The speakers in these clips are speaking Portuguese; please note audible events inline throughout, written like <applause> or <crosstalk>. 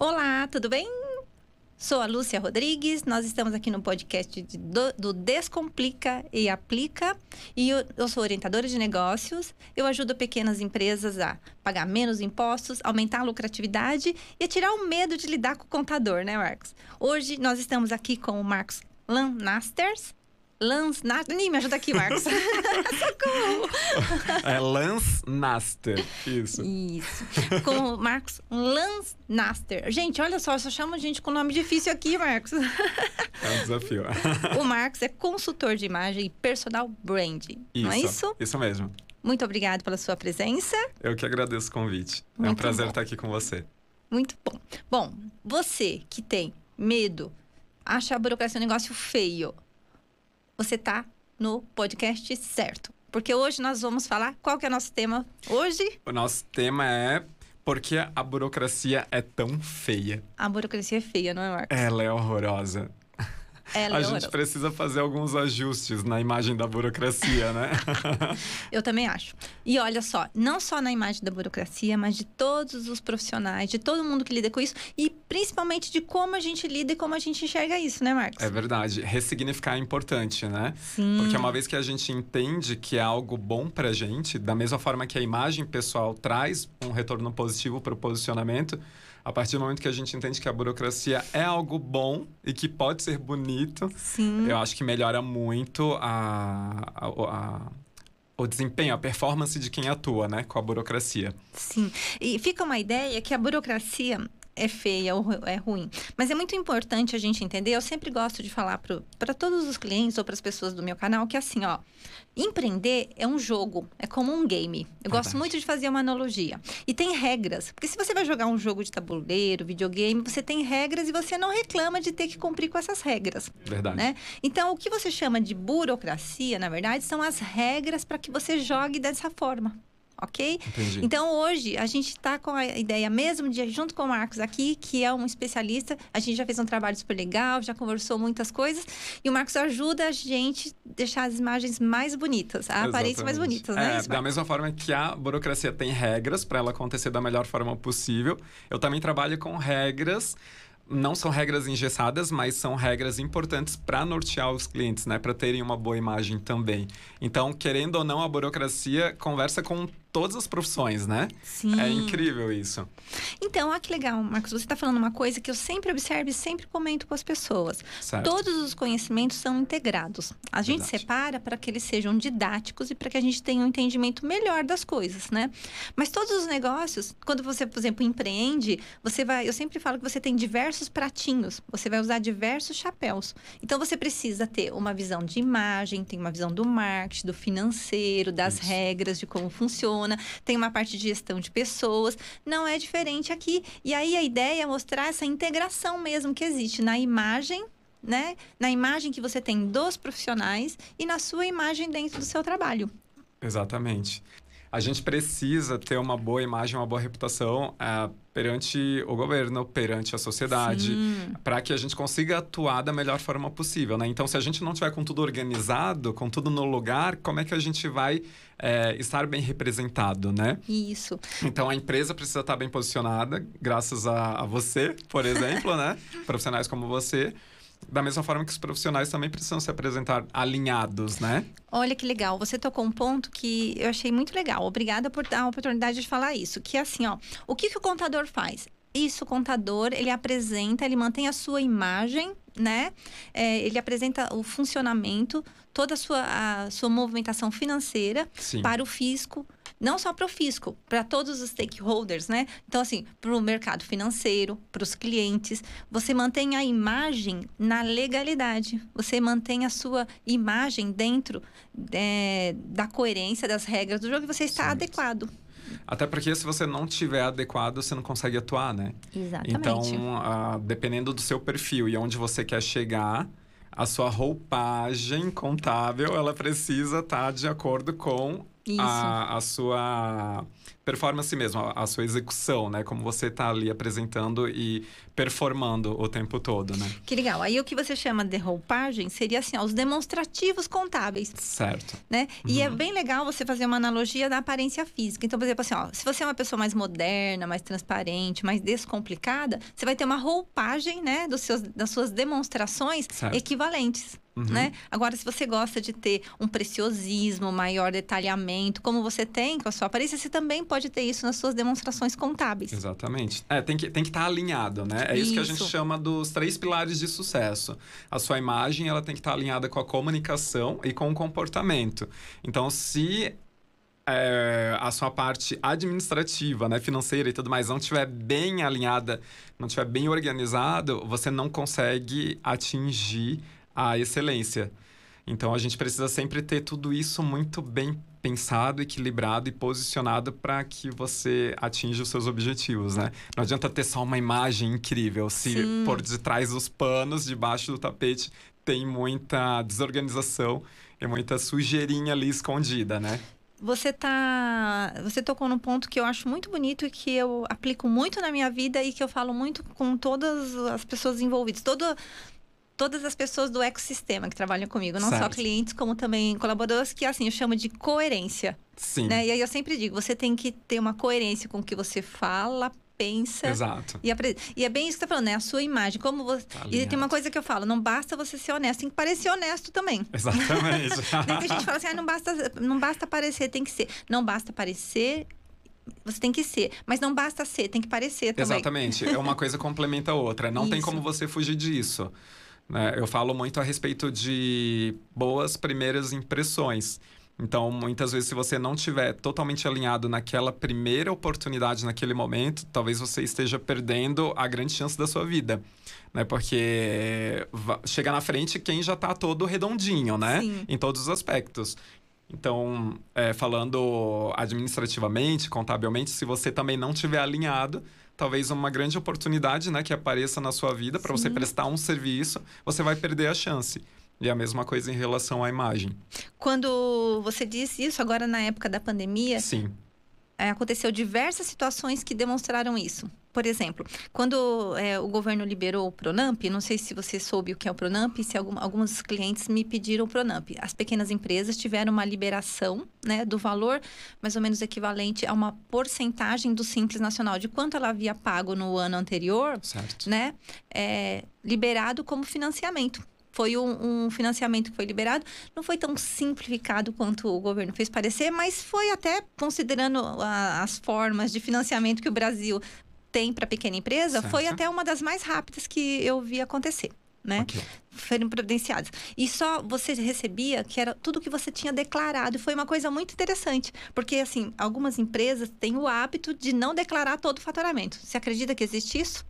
Olá, tudo bem? Sou a Lúcia Rodrigues, nós estamos aqui no podcast de, do, do, Descomplica e Aplica. E eu, eu, sou orientadora de negócios. Eu ajudo pequenas empresas a pagar menos impostos, aumentar a lucratividade e tirar o medo de lidar com o contador, né, Marcos? Hoje nós estamos aqui com o Marcos Lanasters. Lance Naster. me ajuda aqui, Marcos. <laughs> Socorro! É Lance Naster. Isso. Isso. Com o Marcos Lance Naster. Gente, olha só, só chamo gente com nome difícil aqui, Marcos. É um desafio. O Marcos é consultor de imagem e personal branding. Isso, não é isso? Isso mesmo. Muito obrigado pela sua presença. Eu que agradeço o convite. Muito é um prazer bom. estar aqui com você. Muito bom. Bom, você que tem medo, acha a burocracia um negócio feio, você está no podcast certo. Porque hoje nós vamos falar qual que é o nosso tema hoje? O nosso tema é por que a burocracia é tão feia? A burocracia é feia, não é, Marcos? Ela é horrorosa. Ela a é gente precisa fazer alguns ajustes na imagem da burocracia, né? <laughs> Eu também acho. E olha só, não só na imagem da burocracia, mas de todos os profissionais, de todo mundo que lida com isso e principalmente de como a gente lida e como a gente enxerga isso, né, Marcos? É verdade. Ressignificar é importante, né? Sim. Porque uma vez que a gente entende que é algo bom pra gente, da mesma forma que a imagem pessoal traz um retorno positivo para o posicionamento, a partir do momento que a gente entende que a burocracia é algo bom e que pode ser bonito, Sim. eu acho que melhora muito a, a, a o desempenho, a performance de quem atua, né, com a burocracia. Sim. E fica uma ideia que a burocracia é feia ou é ruim. Mas é muito importante a gente entender. Eu sempre gosto de falar para todos os clientes ou para as pessoas do meu canal que assim, ó, empreender é um jogo, é como um game. Eu gosto muito de fazer uma analogia. E tem regras, porque se você vai jogar um jogo de tabuleiro, videogame, você tem regras e você não reclama de ter que cumprir com essas regras. Verdade. Né? Então, o que você chama de burocracia, na verdade, são as regras para que você jogue dessa forma ok? Entendi. Então hoje a gente está com a ideia mesmo de, junto com o Marcos aqui, que é um especialista, a gente já fez um trabalho super legal, já conversou muitas coisas, e o Marcos ajuda a gente a deixar as imagens mais bonitas, a aparência mais bonita, né? É, da mesma forma que a burocracia tem regras para ela acontecer da melhor forma possível, eu também trabalho com regras não são regras engessadas, mas são regras importantes para nortear os clientes, né? Para terem uma boa imagem também. Então, querendo ou não, a burocracia conversa com todas as profissões, né? Sim. É incrível isso. Então, olha que legal, Marcos. Você está falando uma coisa que eu sempre observo e sempre comento com as pessoas. Certo. Todos os conhecimentos são integrados. A gente Verdade. separa para que eles sejam didáticos e para que a gente tenha um entendimento melhor das coisas, né? Mas todos os negócios, quando você, por exemplo, empreende, você vai. Eu sempre falo que você tem diversos pratinhos. Você vai usar diversos chapéus. Então, você precisa ter uma visão de imagem, tem uma visão do marketing, do financeiro, das isso. regras de como funciona funciona, tem uma parte de gestão de pessoas, não é diferente aqui. E aí a ideia é mostrar essa integração mesmo que existe na imagem né? Na imagem que você tem dos profissionais e na sua imagem dentro do seu trabalho. Exatamente a gente precisa ter uma boa imagem, uma boa reputação uh, perante o governo, perante a sociedade, para que a gente consiga atuar da melhor forma possível, né? Então, se a gente não tiver com tudo organizado, com tudo no lugar, como é que a gente vai é, estar bem representado, né? Isso. Então, a empresa precisa estar bem posicionada, graças a, a você, por exemplo, né? <laughs> Profissionais como você da mesma forma que os profissionais também precisam se apresentar alinhados, né? Olha que legal, você tocou um ponto que eu achei muito legal. Obrigada por dar a oportunidade de falar isso. Que é assim, ó, o que, que o contador faz? Isso, o contador, ele apresenta, ele mantém a sua imagem, né? É, ele apresenta o funcionamento, toda a sua, a sua movimentação financeira Sim. para o fisco, não só para o fisco, para todos os stakeholders, né? Então, assim, para o mercado financeiro, para os clientes, você mantém a imagem na legalidade, você mantém a sua imagem dentro é, da coerência das regras do jogo e você está Sim. adequado. Até porque se você não tiver adequado, você não consegue atuar, né? Exatamente. Então, uh, dependendo do seu perfil e onde você quer chegar, a sua roupagem contábil, ela precisa estar tá de acordo com a, a, sua performance mesmo, a, a, sua execução, né? Como você está ali apresentando e performando o tempo todo, né? Que legal. Aí o que você chama de roupagem seria assim, ó, os demonstrativos contábeis. Certo. Né? Uhum. E é uhum. bem legal você fazer uma analogia da aparência física. Então, por exemplo, assim, ó, se você é uma pessoa mais moderna, mais transparente, mais descomplicada, você vai ter uma roupagem, né, dos seus, das suas demonstrações certo. equivalentes. Uhum. Né? Agora, se você gosta de ter um preciosismo, maior detalhamento, como você tem com a sua aparência, você também pode ter isso nas suas demonstrações contábeis. Exatamente. É, tem que estar tem que tá alinhado, né? É isso. isso. que a gente chama dos três pilares de sucesso. A sua imagem, ela tem que estar tá alinhada com a comunicação e com o comportamento. Então, se é, a sua parte administrativa, né, financeira e tudo mais, não estiver bem alinhada, não estiver bem organizado, você não consegue atingir a excelência. Então a gente precisa sempre ter tudo isso muito bem pensado, equilibrado e posicionado para que você atinja os seus objetivos, né? Não adianta ter só uma imagem incrível se Sim. por detrás dos panos, debaixo do tapete, tem muita desorganização e muita sujeirinha ali escondida, né? Você tá, você tocou num ponto que eu acho muito bonito e que eu aplico muito na minha vida e que eu falo muito com todas as pessoas envolvidas. Todo todas as pessoas do ecossistema que trabalham comigo, não certo. só clientes, como também colaboradores, que assim eu chamo de coerência. Sim. Né? E aí eu sempre digo, você tem que ter uma coerência com o que você fala, pensa. Exato. E, e é bem isso que você tá falando, né? A sua imagem. Como você. Tá e tem uma coisa que eu falo: não basta você ser honesto, tem que parecer honesto também. Exatamente. <laughs> tem que a gente fala assim: ah, não, basta, não basta parecer, tem que ser. Não basta parecer. Você tem que ser, mas não basta ser, tem que parecer também. Exatamente. É uma coisa complementa a outra. Não isso. tem como você fugir disso. Né? Eu falo muito a respeito de boas primeiras impressões. Então, muitas vezes, se você não tiver totalmente alinhado naquela primeira oportunidade, naquele momento, talvez você esteja perdendo a grande chance da sua vida. Né? Porque chega na frente quem já está todo redondinho, né? Sim. Em todos os aspectos. Então, é, falando administrativamente, contabilmente, se você também não tiver alinhado, talvez uma grande oportunidade né, que apareça na sua vida para você prestar um serviço, você vai perder a chance. E a mesma coisa em relação à imagem. Quando você disse isso, agora na época da pandemia, Sim. É, aconteceu diversas situações que demonstraram isso. Por exemplo, quando é, o governo liberou o Pronamp, não sei se você soube o que é o Pronamp, se algum, alguns clientes me pediram o Pronamp. As pequenas empresas tiveram uma liberação né, do valor mais ou menos equivalente a uma porcentagem do Simples Nacional, de quanto ela havia pago no ano anterior, certo. né, é, liberado como financiamento foi um, um, financiamento que foi liberado. Não foi tão simplificado quanto o governo fez parecer, mas foi até considerando a, as formas de financiamento que o Brasil tem para pequena empresa, certo. foi até uma das mais rápidas que eu vi acontecer. Né? Okay. Foram providenciadas. E só você recebia que era tudo que você tinha declarado. E foi uma coisa muito interessante. Porque, assim, algumas empresas têm o hábito de não declarar todo o faturamento. Você acredita que existe isso?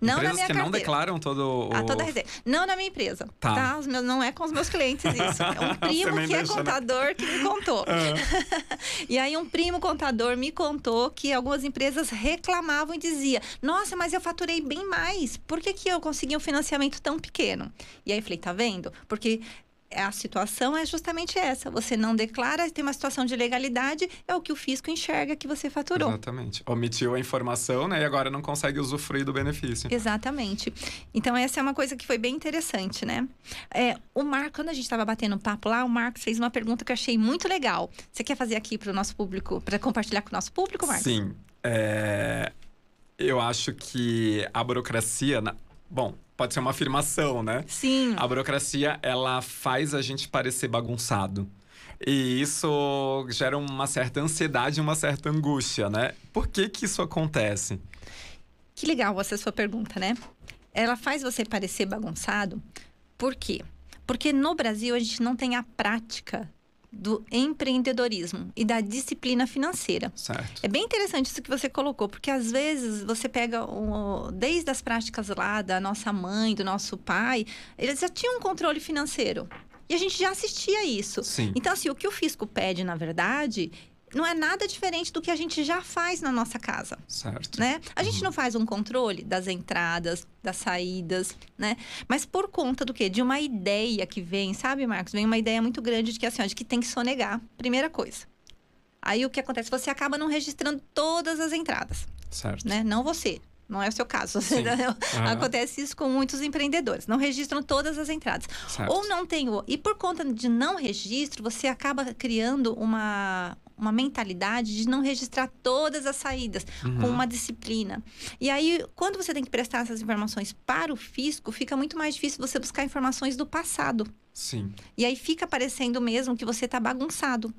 Não Empresas na minha que carteira. não declaram todo o... Ah, toda a receita. Não na minha empresa, tá? tá? Os meus, não é com os meus clientes isso. <laughs> É um primo que é deixa, é contador né? que me contou. Uhum. <laughs> e aí um primo contador me contou que algumas empresas reclamavam e dizia nossa, mas eu faturei bem mais. Por que, que eu consegui um financiamento tão pequeno? E aí eu falei, tá vendo? Porque a situação é justamente essa. Você não declara, tem uma situação de legalidade, é o que o fisco enxerga que você faturou. Exatamente. Omitiu a informação, né? E agora não consegue usufruir do benefício. Exatamente. Então, essa é uma coisa que foi bem interessante, né? É, o Marco, quando a gente estava batendo papo lá, o Marcos fez uma pergunta que eu achei muito legal. Você quer fazer aqui para o nosso público, para compartilhar com o nosso público, Marcos? Sim. É... Eu acho que a burocracia. Na... Bom, pode ser uma afirmação, né? Sim. A burocracia, ela faz a gente parecer bagunçado. E isso gera uma certa ansiedade, uma certa angústia, né? Por que que isso acontece? Que legal essa sua pergunta, né? Ela faz você parecer bagunçado. Por quê? Porque no Brasil a gente não tem a prática do empreendedorismo e da disciplina financeira. Certo. É bem interessante isso que você colocou, porque às vezes você pega um, desde as práticas lá da nossa mãe, do nosso pai, eles já tinham um controle financeiro. E a gente já assistia isso. Sim. Então, assim, o que o fisco pede, na verdade, não é nada diferente do que a gente já faz na nossa casa. Certo. Né? A gente uhum. não faz um controle das entradas, das saídas, né? Mas por conta do quê? De uma ideia que vem, sabe, Marcos? Vem uma ideia muito grande de que assim, ó, de que tem que sonegar. Primeira coisa. Aí o que acontece? Você acaba não registrando todas as entradas. Certo. Né? Não você. Não é o seu caso. <laughs> Uhum. Acontece isso com muitos empreendedores. Não registram todas as entradas. Certo. Ou não tem o. E por conta de não registro, você acaba criando uma, uma mentalidade de não registrar todas as saídas, Uhum. com uma disciplina. E aí, quando você tem que prestar essas informações para o fisco, fica muito mais difícil você buscar informações do passado. Sim, E aí fica parecendo mesmo que você está bagunçado.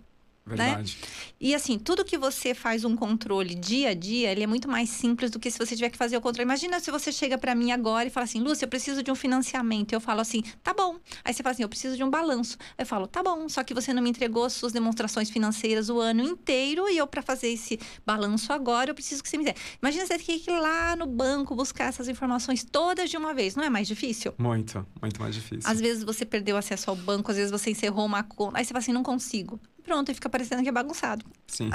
Verdade. E assim, tudo que você faz um controle dia a dia, ele é muito mais simples do que se você tiver que fazer o controle. Imagina se você chega para mim agora e fala assim, Lúcia, eu preciso de um financiamento. Eu falo assim, tá bom. Aí você fala assim, eu preciso de um balanço. Eu falo, tá bom, só que você não me entregou as suas demonstrações financeiras o ano inteiro e eu para fazer esse balanço agora, eu preciso que você me dê. Imagina você ter que ir lá no banco buscar essas informações todas de uma vez. Não é mais difícil? Muito, muito mais difícil. Às vezes você perdeu acesso ao banco, às vezes você encerrou uma conta. Aí você fala assim, não consigo. Pronto, e fica parecendo que é bagunçado. Sim,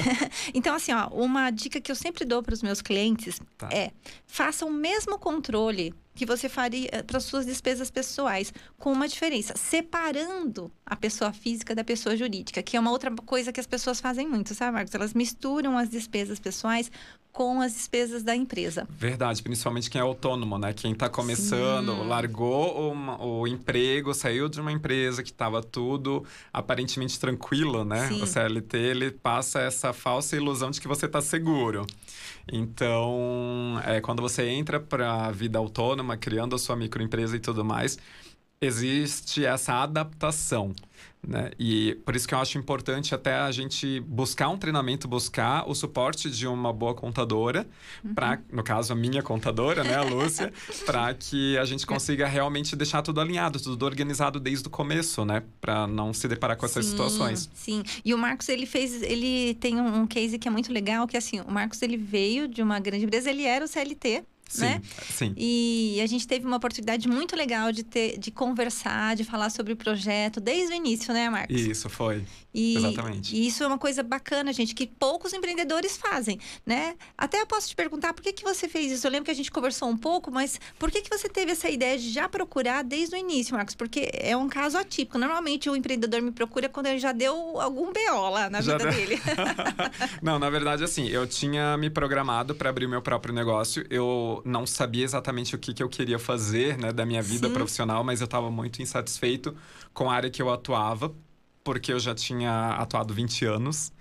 <laughs> Então, assim, ó, uma dica que eu sempre dou para os meus clientes Tá. é faça o mesmo controle que você faria para suas despesas pessoais, com uma diferença, separando a pessoa física da pessoa jurídica, que é uma outra coisa que as pessoas fazem muito, sabe, Marcos? Elas misturam as despesas pessoais com as despesas da empresa. verdade. Principalmente quem é autônomo, né? Quem tá começando, Sim. largou uma- o emprego, saiu de uma empresa que tava tudo aparentemente tranquilo, né? Sim. O CLT, ele passa essa falsa ilusão de que você tá seguro. Então, é, quando você entra para a vida autônoma, criando a sua microempresa e tudo mais, existe essa adaptação. Né? E por isso que eu acho importante até a gente buscar um treinamento, buscar o suporte de uma boa contadora, para no caso a minha contadora, né, a Lúcia, <laughs> para que a gente consiga realmente deixar tudo alinhado, tudo organizado desde o começo, né, para não se deparar com essas Sim, situações. Sim. E o Marcos, ele fez. Ele tem um, um case que é muito legal, que assim, o Marcos ele veio de uma grande empresa, ele era o CLT. Sim, Né? sim. E a gente teve uma oportunidade muito legal de ter, de conversar, de falar sobre o projeto desde o início, né, Marcos? Isso foi. E, exatamente. E isso é uma coisa bacana, gente, que poucos empreendedores fazem, né? Até eu posso te perguntar por que, que você fez isso. Eu lembro que a gente conversou um pouco, mas por que, que você teve essa ideia de já procurar desde o início, Marcos? Porque é um caso atípico. Normalmente o empreendedor me procura quando ele já deu algum BO lá na Já vida deu. dele. <laughs> não, na verdade, assim, eu tinha me programado para abrir meu próprio negócio. Eu não sabia exatamente o que, que eu queria fazer, né, da minha vida Sim. profissional, mas eu estava muito insatisfeito com a área que eu atuava, porque eu já tinha atuado 20 anos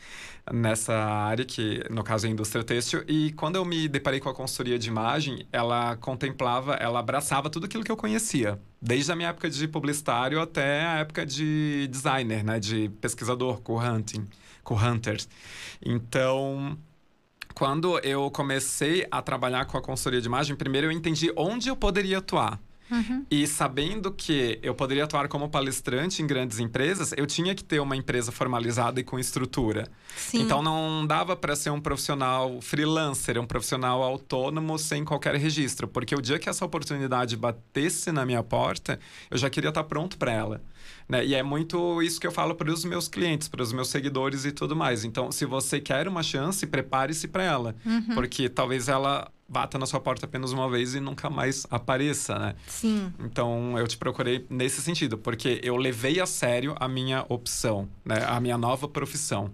nessa área, que no caso é a indústria têxtil. E quando eu me deparei com a consultoria de imagem, ela contemplava, ela abraçava tudo aquilo que eu conhecia. Desde a minha época de publicitário até a época de designer, né? De pesquisador, co-hunting, co-hunters. Então, quando eu comecei a trabalhar com a consultoria de imagem, primeiro eu entendi onde eu poderia atuar. Uhum. E sabendo que eu poderia atuar como palestrante em grandes empresas, eu tinha que ter uma empresa formalizada e com estrutura. Sim. Então não dava para ser um profissional freelancer, um profissional autônomo sem qualquer registro, porque o dia que essa oportunidade batesse na minha porta, eu já queria estar pronto para ela. Né? E é muito isso que eu falo para os meus clientes, para os meus seguidores e tudo mais. Então, se você quer uma chance, prepare-se para ela, Uhum. porque talvez ela bata na sua porta apenas uma vez e nunca mais apareça, né? Sim. Então eu te procurei nesse sentido, porque eu levei a sério a minha opção, né? A minha nova profissão.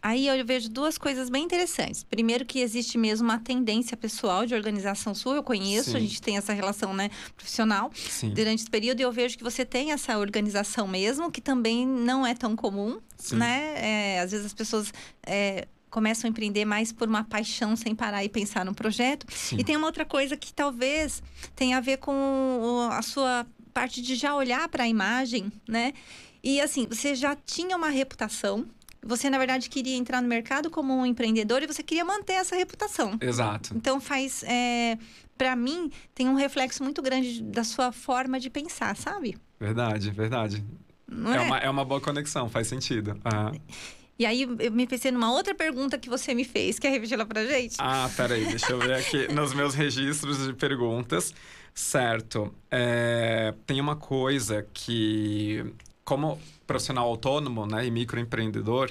Aí eu vejo duas coisas bem interessantes. Primeiro, que existe mesmo uma tendência pessoal de organização sua, eu conheço, Sim. a gente tem essa relação né, profissional Sim. durante esse período e eu vejo que você tem essa organização mesmo, que também não é tão comum, Sim. né? É, às vezes as pessoas é, começam a empreender mais por uma paixão sem parar e pensar no projeto. E tem uma outra coisa que talvez tenha a ver com a sua parte de já olhar para a imagem, né? E assim, você já tinha uma reputação. Você, na verdade, queria entrar no mercado como um empreendedor e você queria manter essa reputação. Exato. Então faz. É, para mim, tem um reflexo muito grande da sua forma de pensar, sabe? Verdade, verdade. É, é? uma, é uma boa conexão, faz sentido. Ah, E aí eu me pensei numa outra pergunta que você me fez. Quer repetir ela pra gente? ah peraí, deixa eu ver aqui <laughs> nos meus registros de perguntas. Certo. É, tem uma coisa que, como profissional autônomo né, e microempreendedor,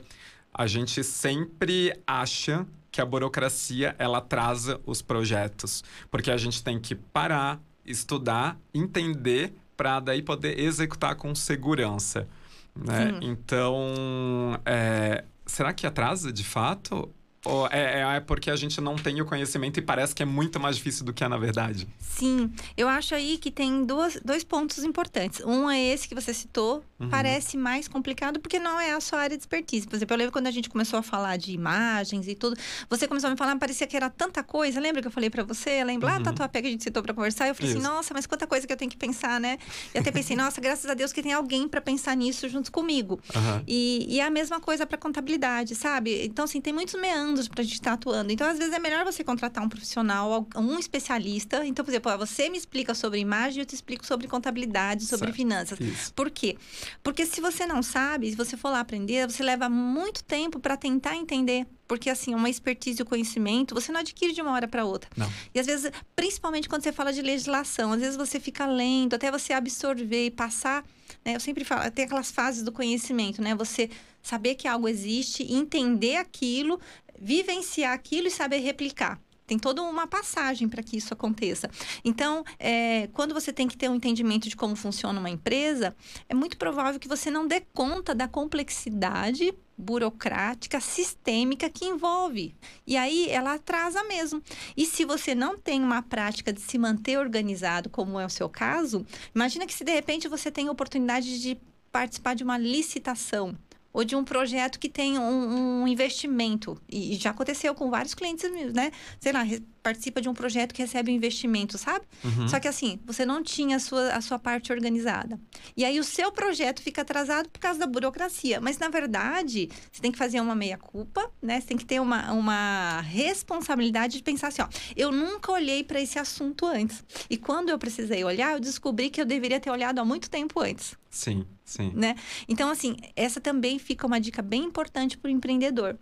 a gente sempre acha que a burocracia ela atrasa os projetos, porque a gente tem que parar, estudar, entender para daí poder executar com segurança. Né? Então, é, será que atrasa de fato? Ou é, é, é, porque a gente não tem o conhecimento e parece que é muito mais difícil do que é na verdade? Sim, eu acho aí que tem duas, dois pontos importantes. Um é esse que você citou, uhum. parece mais complicado porque não é a sua área de expertise. Por exemplo, eu lembro quando a gente começou a falar de imagens e tudo, você começou a me falar, parecia que era tanta coisa. Lembra que eu falei para você? Lembra uhum. lá Tatuapé que a gente citou para conversar? Eu falei assim, Isso. assim, nossa, mas quanta coisa que eu tenho que pensar, né? E até pensei, nossa, graças a Deus que tem alguém para pensar nisso junto comigo. Uhum. E, e é a mesma coisa para contabilidade, sabe? Então, assim, tem muitos meandros para a gente estar tá atuando. Então, às vezes, é melhor você contratar um profissional, um especialista. Então, por exemplo, você me explica sobre imagem, eu te explico sobre contabilidade, sobre certo. finanças. Isso. Por quê? Porque se você não sabe, se você for lá aprender, você leva muito tempo para tentar entender porque assim, uma expertise e o conhecimento, você não adquire de uma hora para outra. Não. E às vezes, principalmente quando você fala de legislação, às vezes você fica lendo até você absorver e passar, né? Eu sempre falo, tem aquelas fases do conhecimento, né? Você saber que algo existe, entender aquilo, vivenciar aquilo e saber replicar. Tem toda uma passagem para que isso aconteça. Então, é, quando você tem que ter um entendimento de como funciona uma empresa, é muito provável que você não dê conta da complexidade burocrática, sistêmica que envolve. E aí ela atrasa mesmo. E se você não tem uma prática de se manter organizado, como é o seu caso, imagina que se de repente você tem a oportunidade de participar de uma licitação ou de um projeto que tem um, um investimento. E, já aconteceu com vários clientes, né? Sei lá, participa de um projeto que recebe um investimento, sabe? Uhum. Só que assim, você não tinha a sua, a sua parte organizada. E aí o seu projeto fica atrasado por causa da burocracia. Mas na verdade, você tem que fazer uma meia-culpa, né? Você tem que ter uma, uma responsabilidade de pensar assim, ó, eu nunca olhei para esse assunto antes. E quando eu precisei olhar, eu descobri que eu deveria ter olhado há muito tempo antes. Sim, sim. Né? Então, assim, essa também fica uma dica bem importante para o empreendedor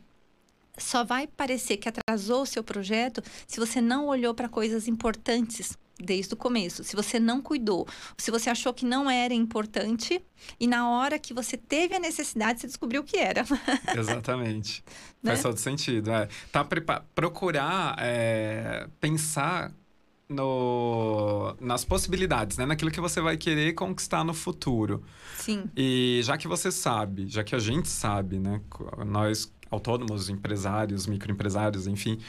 só vai parecer que atrasou o seu projeto se você não olhou para coisas importantes desde o começo. Se você não cuidou, se você achou que não era importante e na hora que você teve a necessidade, você descobriu que era. <laughs> Exatamente. né? Faz todo sentido. É. Tá, procurar é, pensar no, nas possibilidades, né? Naquilo que você vai querer conquistar no futuro. Sim. E já que você sabe, já que a gente sabe, né? Nós autônomos, empresários, microempresários, enfim,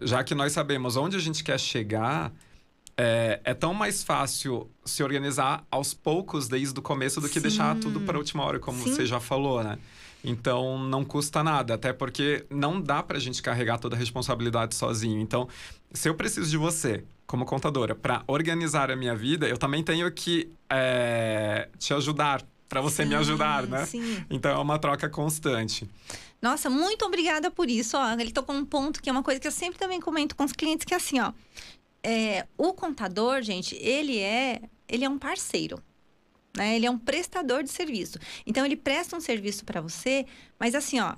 já que nós sabemos onde a gente quer chegar, é, é, tão mais fácil se organizar aos poucos desde o começo do que Sim. deixar tudo para a última hora, como Sim. você já falou, né? Então não custa nada, até porque não dá para a gente carregar toda a responsabilidade sozinho. Então, se eu preciso de você como contadora para organizar a minha vida, eu também tenho que é, te ajudar para você sim, me ajudar, né? Sim. Então é uma troca constante. Nossa, muito obrigada por isso. Ó, ele tocou um ponto que é uma coisa que eu sempre também comento com os clientes, que é assim, ó. É, o contador, gente, ele é, ele é um parceiro. Né? Ele é um prestador de serviço. Então, ele presta um serviço para você, mas assim, ó,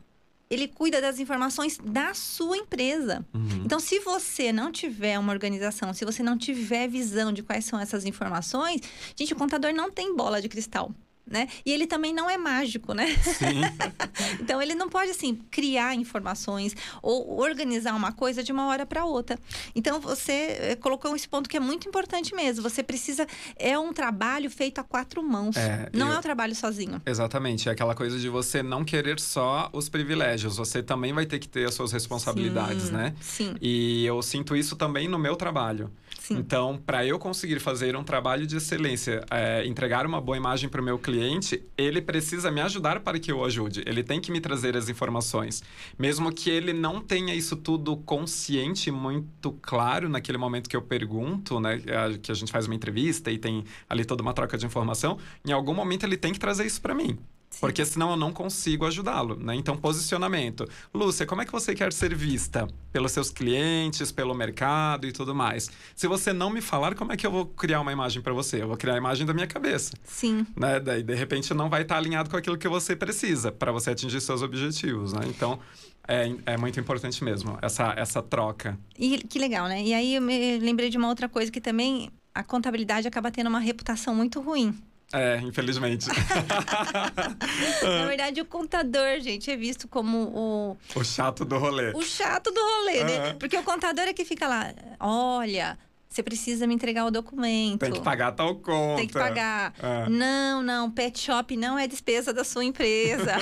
ele cuida das informações da sua empresa. Uhum. Então, se você não tiver uma organização, se você não tiver visão de quais são essas informações, gente, o contador não tem bola de cristal né? E ele também não é mágico, né? Sim. <laughs> então ele não pode assim criar informações ou organizar uma coisa de uma hora para outra. Então você eh, colocou esse ponto que é muito importante mesmo. Você precisa é um trabalho feito a quatro mãos. É, não eu... é um trabalho sozinho. Exatamente, é aquela coisa de você não querer só os privilégios. Você também vai ter que ter as suas responsabilidades, sim, né? Sim. E eu sinto isso também no meu trabalho. Sim. Então, para eu conseguir fazer um trabalho de excelência, é, entregar uma boa imagem para o meu cliente, ele precisa me ajudar para que eu ajude. Ele tem que me trazer as informações. Mesmo que ele não tenha isso tudo consciente, muito claro naquele momento que eu pergunto, né? Que a gente faz uma entrevista e tem ali toda uma troca de informação, em algum momento ele tem que trazer isso para mim. Porque senão eu não consigo ajudá-lo, né? Então, posicionamento. Lúcia, como é que você quer ser vista? Pelos seus clientes, pelo mercado e tudo mais. Se você não me falar, como é que eu vou criar uma imagem para você? Eu vou criar a imagem da minha cabeça. Sim. Né? Daí, de repente, não vai estar alinhado com aquilo que você precisa para você atingir seus objetivos, né? Então, é, é muito importante mesmo, essa, essa troca. E que legal, né? E aí eu me lembrei de uma outra coisa que também a contabilidade acaba tendo uma reputação muito ruim. É, infelizmente. <laughs> Na verdade, o contador, gente, é visto como o. O chato do rolê. O chato do rolê, né? Porque o contador é que fica lá, olha. Você precisa me entregar o documento. Tem que pagar tal conta. Tem que pagar. É. Não, não, pet shop não é despesa da sua empresa.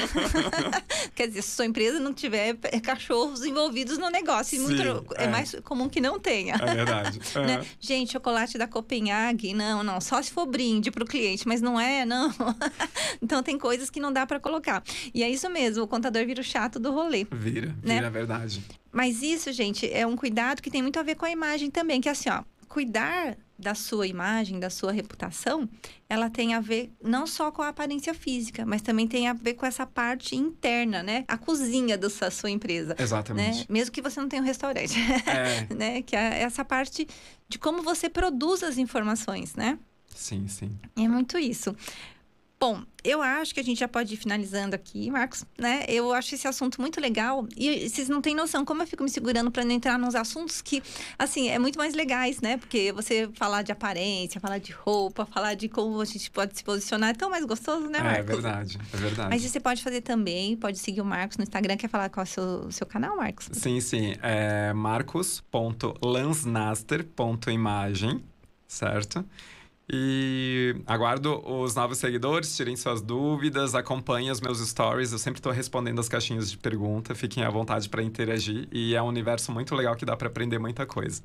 <laughs> Quer dizer, se sua empresa não tiver cachorros envolvidos no negócio, muito, é. é. mais comum que não tenha. É verdade. <laughs> É. Né? Gente, chocolate da Copenhague, não, não, só se for brinde para o cliente, mas não é, não. <laughs> então tem coisas que não dá para colocar. E é isso mesmo, o contador vira o chato do rolê. Vira, né? vira, é verdade. Mas isso, gente, é um cuidado que tem muito a ver com a imagem também, que é assim, ó, cuidar da sua imagem, da sua reputação, ela tem a ver não só com a aparência física, mas também tem a ver com essa parte interna, né? A cozinha da sua empresa. Exatamente. Né? Mesmo que você não tenha um restaurante. É. <laughs> né? Que é essa parte de como você produz as informações, né? Sim, sim. É muito isso. Bom, eu acho que a gente já pode ir finalizando aqui, Marcos, né? Eu acho esse assunto muito legal e vocês não têm noção como eu fico me segurando para não entrar nos assuntos que, assim, é muito mais legais, né? Porque você falar de aparência, falar de roupa, falar de como a gente pode se posicionar é tão mais gostoso, né, Marcos? É, é verdade, é verdade. Mas você pode fazer também, pode seguir o Marcos no Instagram. Quer falar qual é o seu, seu canal, Marcos? Sim, sim. É marcos.lansnaster.imagem, certo? E aguardo os novos seguidores, tirem suas dúvidas, acompanhem os meus stories. Eu sempre estou respondendo as caixinhas de pergunta. Fiquem à vontade para interagir. E é um universo muito legal que dá para aprender muita coisa.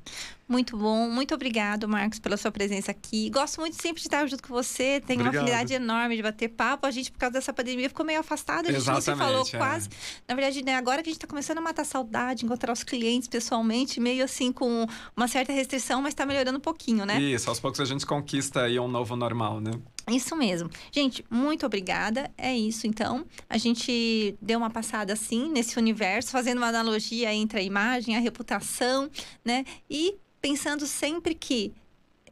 Muito bom. Muito obrigado, Marcos, pela sua presença aqui. Gosto muito sempre de estar junto com você. Tenho Obrigado. uma afinidade enorme de bater papo. A gente, por causa dessa pandemia, ficou meio afastado. A gente Exatamente, não se falou é. quase. Na verdade, né, agora que a gente está começando a matar saudade, encontrar os clientes pessoalmente, meio assim com uma certa restrição, mas está melhorando um pouquinho, né? Isso, aos poucos a gente conquista conquista aí um novo normal, né? Isso mesmo. Gente, muito obrigada. É isso, então. A gente deu uma passada assim nesse universo, fazendo uma analogia entre a imagem, a reputação, né? E pensando sempre que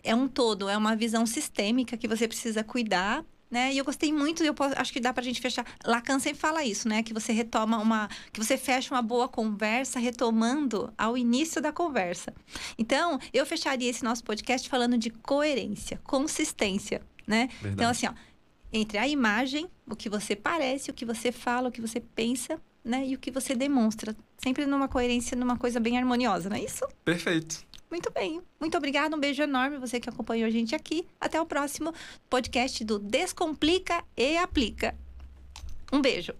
é um todo, é uma visão sistêmica que você precisa cuidar né? E eu gostei muito, eu posso, acho que dá para a gente fechar. Lacan sempre fala isso, né? Que você retoma uma, que você fecha uma boa conversa retomando ao início da conversa. Então, eu fecharia esse nosso podcast falando de coerência, consistência, né? Verdade. Então, assim, ó, entre a imagem, o que você parece, o que você fala, o que você pensa, né? E o que você demonstra. Sempre numa coerência, numa coisa bem harmoniosa, não é isso? Perfeito. Muito bem. Muito obrigada. Um beijo enorme você que acompanhou a gente aqui. Até o próximo podcast do Descomplica e Aplica. Um beijo.